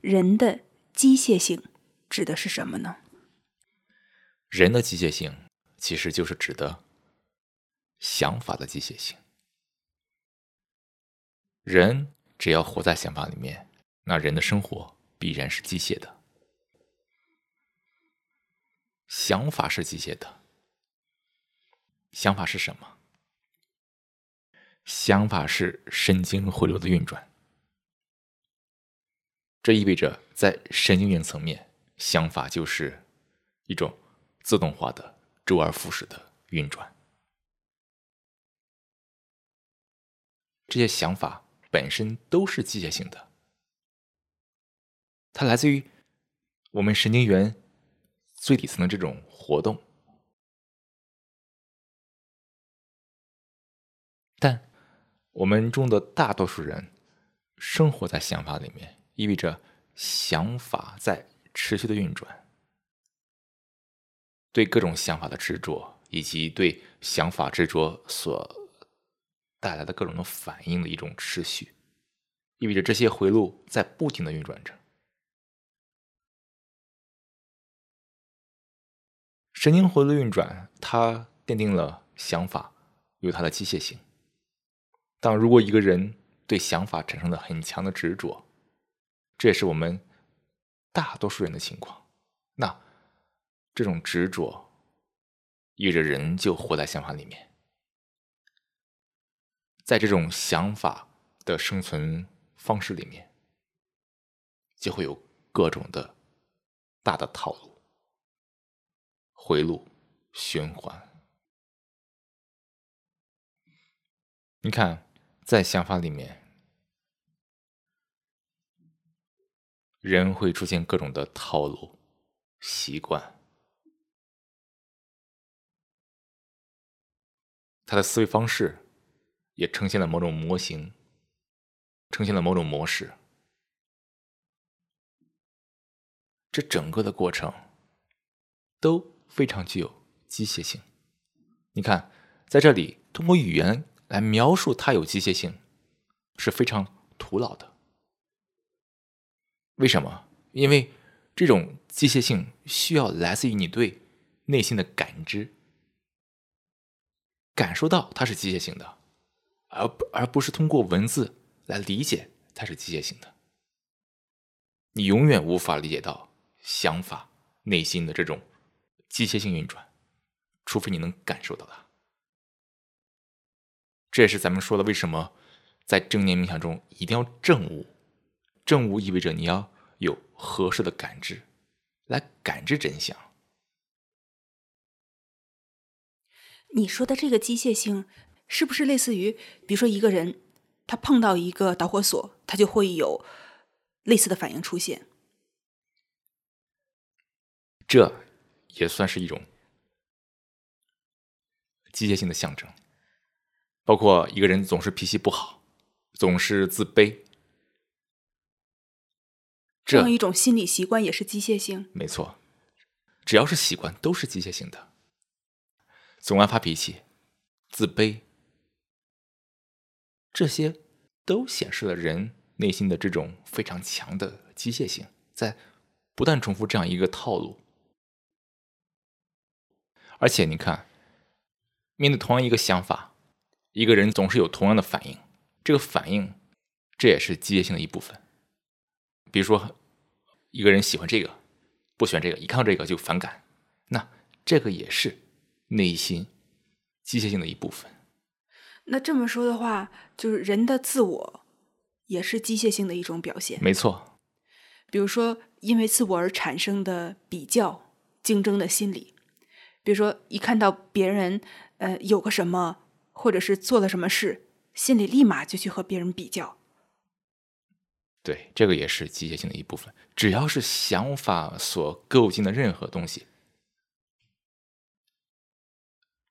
人的机械性指的是什么呢？人的机械性其实就是指的想法的机械性。人只要活在想法里面，那人的生活必然是机械的。想法是机械的，想法是什么？想法是神经回路的运转。这意味着，在神经元层面，想法就是一种自动化的周而复始的运转。这些想法本身都是机械性的，它来自于我们神经元最底层的这种活动。但我们中的大多数人生活在想法里面。意味着想法在持续的运转，对各种想法的执着，以及对想法执着所带来的各种的反应的一种持续，意味着这些回路在不停的运转着。神经回路运转，它奠定了想法有它的机械性。但如果一个人对想法产生了很强的执着，这也是我们大多数人的情况。那这种执着，意味着人就活在想法里面，在这种想法的生存方式里面，就会有各种的大的套路、回路、循环。你看，在想法里面。人会出现各种的套路、习惯，他的思维方式也呈现了某种模型，呈现了某种模式。这整个的过程都非常具有机械性。你看，在这里通过语言来描述它有机械性，是非常徒劳的。为什么？因为这种机械性需要来自于你对内心的感知，感受到它是机械性的，而不而不是通过文字来理解它是机械性的。你永远无法理解到想法内心的这种机械性运转，除非你能感受到它。这也是咱们说的，为什么在正念冥想中一定要正悟。正悟意味着你要有合适的感知，来感知真相。你说的这个机械性，是不是类似于，比如说一个人他碰到一个导火索，他就会有类似的反应出现？这也算是一种机械性的象征。包括一个人总是脾气不好，总是自卑。这样一种心理习惯也是机械性。没错，只要是习惯都是机械性的。总爱发脾气、自卑，这些都显示了人内心的这种非常强的机械性，在不断重复这样一个套路。而且你看，面对同样一个想法，一个人总是有同样的反应，这个反应这也是机械性的一部分。比如说，一个人喜欢这个，不喜欢这个，一看到这个就反感，那这个也是内心机械性的一部分。那这么说的话，就是人的自我也是机械性的一种表现。没错。比如说，因为自我而产生的比较、竞争的心理，比如说一看到别人呃有个什么，或者是做了什么事，心里立马就去和别人比较。对，这个也是机械性的一部分。只要是想法所构建的任何东西，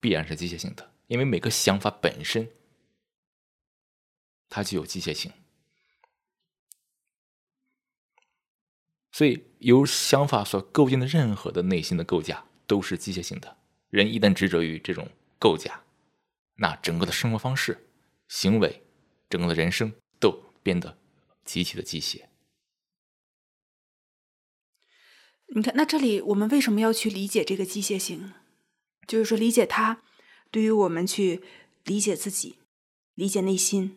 必然是机械性的，因为每个想法本身它具有机械性。所以，由想法所构建的任何的内心的构架都是机械性的。人一旦执着于这种构架，那整个的生活方式、行为、整个的人生都变得。极其的机械。你看，那这里我们为什么要去理解这个机械性？就是说，理解它对于我们去理解自己、理解内心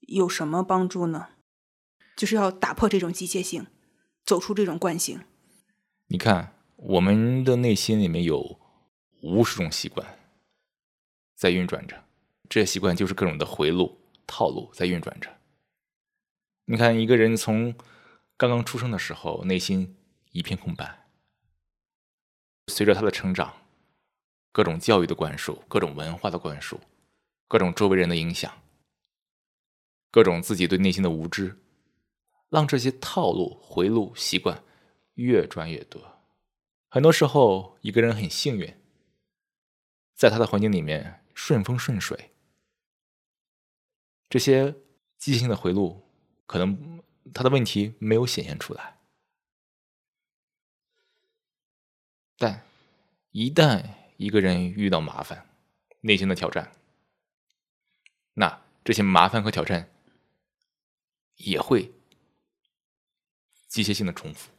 有什么帮助呢？就是要打破这种机械性，走出这种惯性。你看，我们的内心里面有无数种习惯在运转着，这些习惯就是各种的回路、套路在运转着。你看，一个人从刚刚出生的时候，内心一片空白。随着他的成长，各种教育的灌输，各种文化的灌输，各种周围人的影响，各种自己对内心的无知，让这些套路、回路、习惯越转越多。很多时候，一个人很幸运，在他的环境里面顺风顺水，这些机械性的回路，可能他的问题没有显现出来。但一旦一个人遇到麻烦、内心的挑战，那这些麻烦和挑战也会机械性的重复。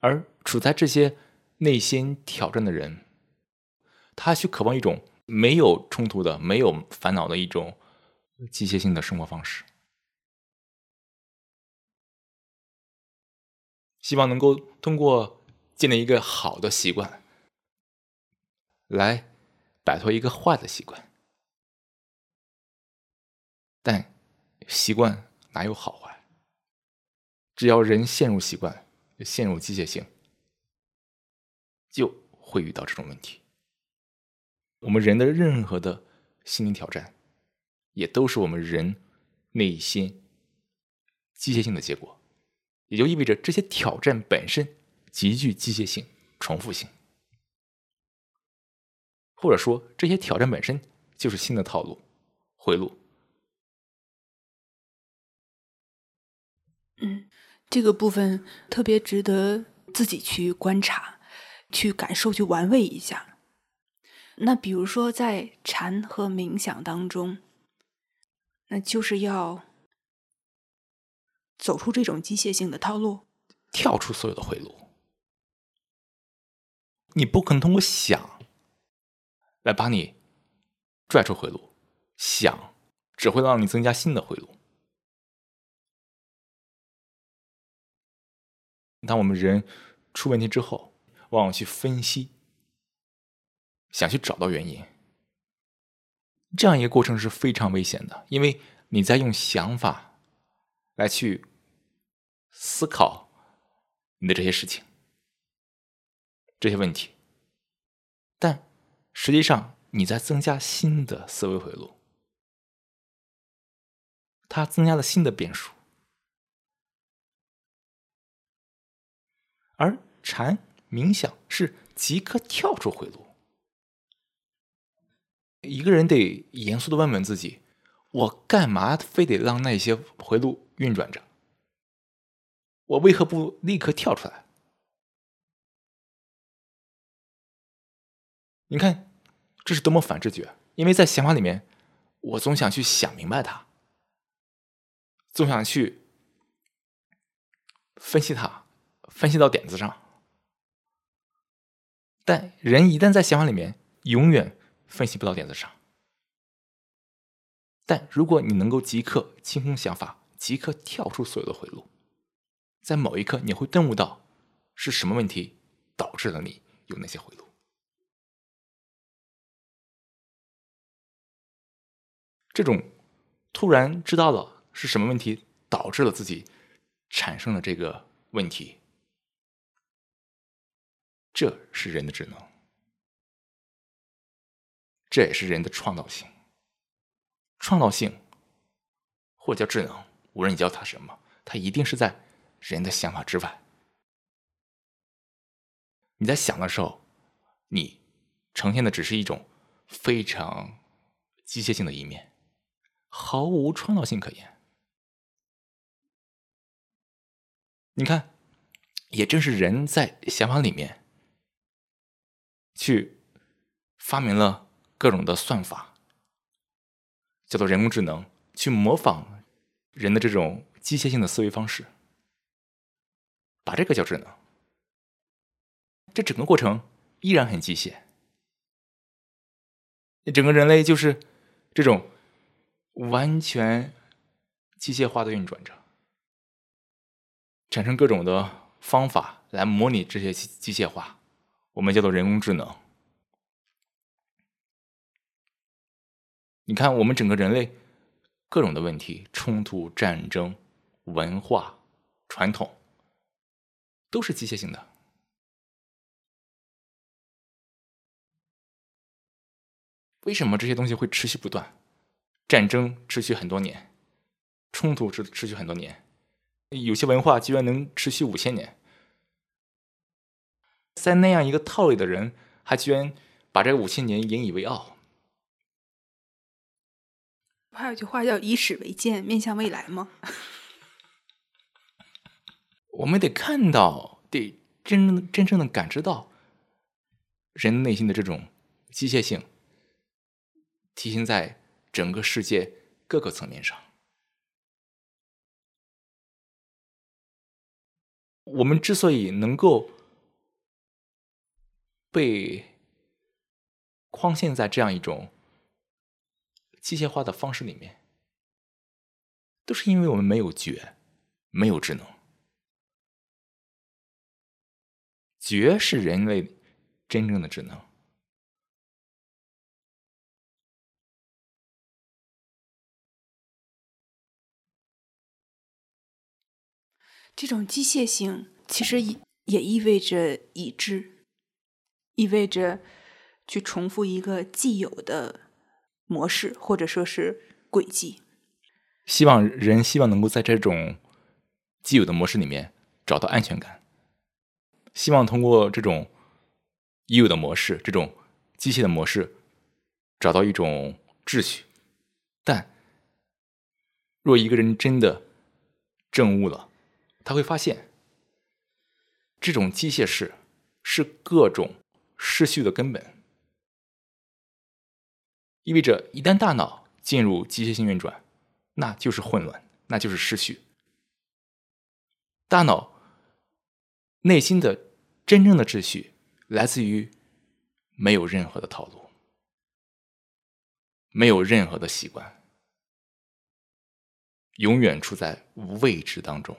而处在这些内心挑战的人，他去渴望一种没有冲突的、没有烦恼的一种机械性的生活方式。希望能够通过建立一个好的习惯，来摆脱一个坏的习惯。但习惯哪有好坏？只要人陷入习惯，陷入机械性，就会遇到这种问题。我们人的任何的心理挑战，也都是我们人内心机械性的结果。也就意味着这些挑战本身极具机械性、重复性，或者说这些挑战本身就是新的套路、回路。嗯，这个部分特别值得自己去观察、去感受、去玩味一下。那比如说在禅和冥想当中，那就是要。走出这种机械性的套路，跳出所有的回路。你不可能通过想来把你拽出回路，想只会让你增加新的回路。当我们人出问题之后，往往去分析，想去找到原因，这样一个过程是非常危险的，因为你在用想法来去。思考你的这些事情、这些问题，但实际上你在增加新的思维回路，它增加了新的变数。而禅冥想是即刻跳出回路。一个人得严肃的问问自己：我干嘛非得让那些回路运转着？我为何不立刻跳出来？你看，这是多么反直觉！因为在想法里面，我总想去想明白它，总想去分析它，分析到点子上。但人一旦在想法里面，永远分析不到点子上。但如果你能够即刻清空想法，即刻跳出所有的回路。在某一刻，你会顿悟到是什么问题导致了你有那些回路。这种突然知道了是什么问题导致了自己产生了这个问题，这是人的智能，这也是人的创造性。创造性或叫智能，无论你叫它什么，它一定是在。人的想法之外，你在想的时候，你呈现的只是一种非常机械性的一面，毫无创造性可言。你看，也正是人在想法里面去发明了各种的算法，叫做人工智能，去模仿人的这种机械性的思维方式，把这个叫智能。这整个过程依然很机械，整个人类就是这种完全机械化的运转着，产生各种的方法来模拟这些机机械化，我们叫做人工智能。你看，我们整个人类各种的问题、冲突、战争、文化、传统，都是机械性的。为什么这些东西会持续不断？战争持续很多年，冲突持持续很多年，有些文化居然能持续五千年，在那样一个套里的人，还居然把这五千年引以为傲。还有句话叫“以史为鉴，面向未来”吗？我们得看到，得真正真正的感知到人内心的这种机械性。体现在整个世界各个层面上。我们之所以能够被框限在这样一种机械化的方式里面，都是因为我们没有觉，没有智能。觉是人类真正的智能。这种机械性其实也也意味着已知，意味着去重复一个既有的模式或者说是轨迹。希望人希望能够在这种既有的模式里面找到安全感，希望通过这种已有的模式、这种机械的模式找到一种秩序。但若一个人真的证悟了，他会发现，这种机械式是各种失序的根本，意味着一旦大脑进入机械性运转，那就是混乱，那就是失序。大脑内心的真正的秩序来自于没有任何的套路，没有任何的习惯，永远处在未知当中。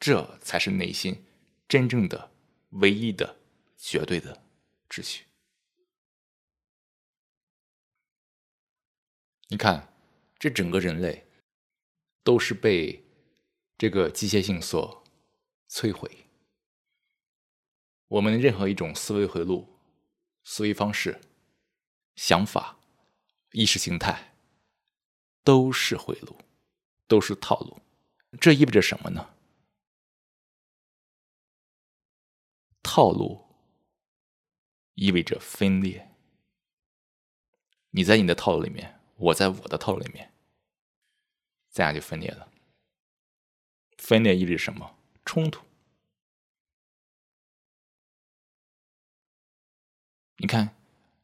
这才是内心真正的、唯一的、绝对的秩序。你看，这整个人类都是被这个机械性所摧毁。我们任何一种思维回路、思维方式、想法、意识形态，都是回路，都是套路。这意味着什么呢？套路意味着分裂。你在你的套路里面，我在我的套路里面，咱俩就分裂了。分裂意味着什么？冲突。你看，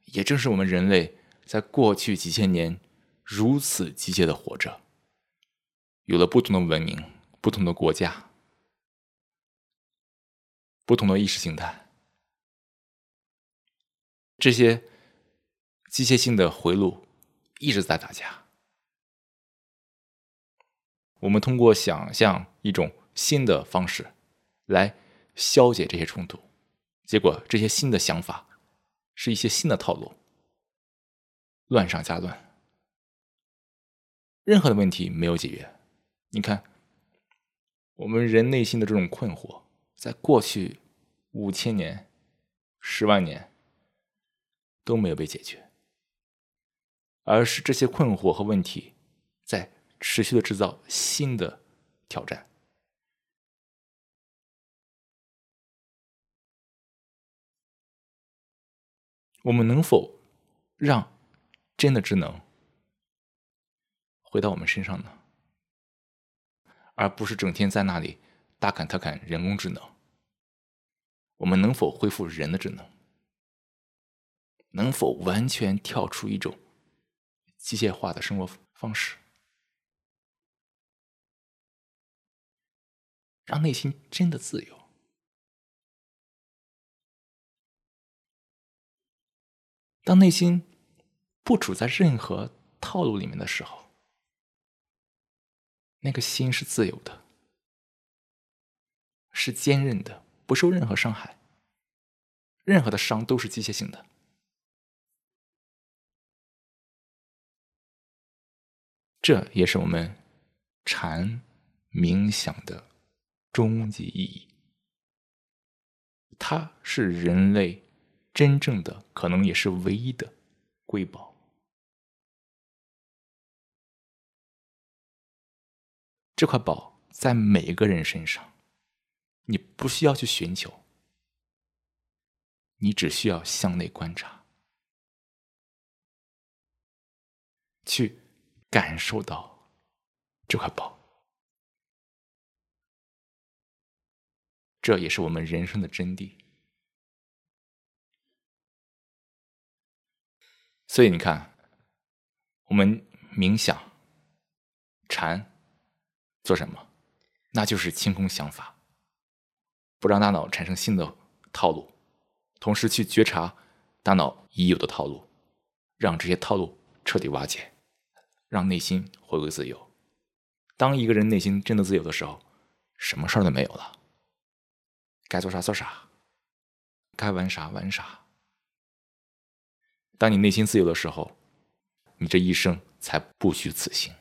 也正是我们人类在过去几千年如此机械的活着，有了不同的文明、不同的国家。不同的意识形态，这些机械性的回路一直在打架。我们通过想象一种新的方式来消解这些冲突，结果这些新的想法是一些新的套路，乱上加乱，任何的问题没有解决。你看，我们人内心的这种困惑。在过去五千年、十万年都没有被解决，而是这些困惑和问题在持续的制造新的挑战。我们能否让真的智能回到我们身上呢？而不是整天在那里大侃特侃人工智能？我们能否恢复人的智能？能否完全跳出一种机械化的生活方式？让内心真的自由。当内心不处在任何套路里面的时候，那个心是自由的，是坚韧的，不受任何伤害。任何的伤都是机械性的。这也是我们禅冥想的终极意义。它是人类真正的，可能也是唯一的瑰宝。这块宝在每个人身上，你不需要去寻求，你只需要向内观察，去。感受到这块宝，这也是我们人生的真谛。所以你看，我们冥想、禅做什么？那就是清空想法，不让大脑产生新的套路，同时去觉察大脑已有的套路，让这些套路彻底瓦解。让内心回归自由。当一个人内心真的自由的时候，什么事儿都没有了，该做啥做啥，该玩啥玩啥。当你内心自由的时候，你这一生才不虚此行。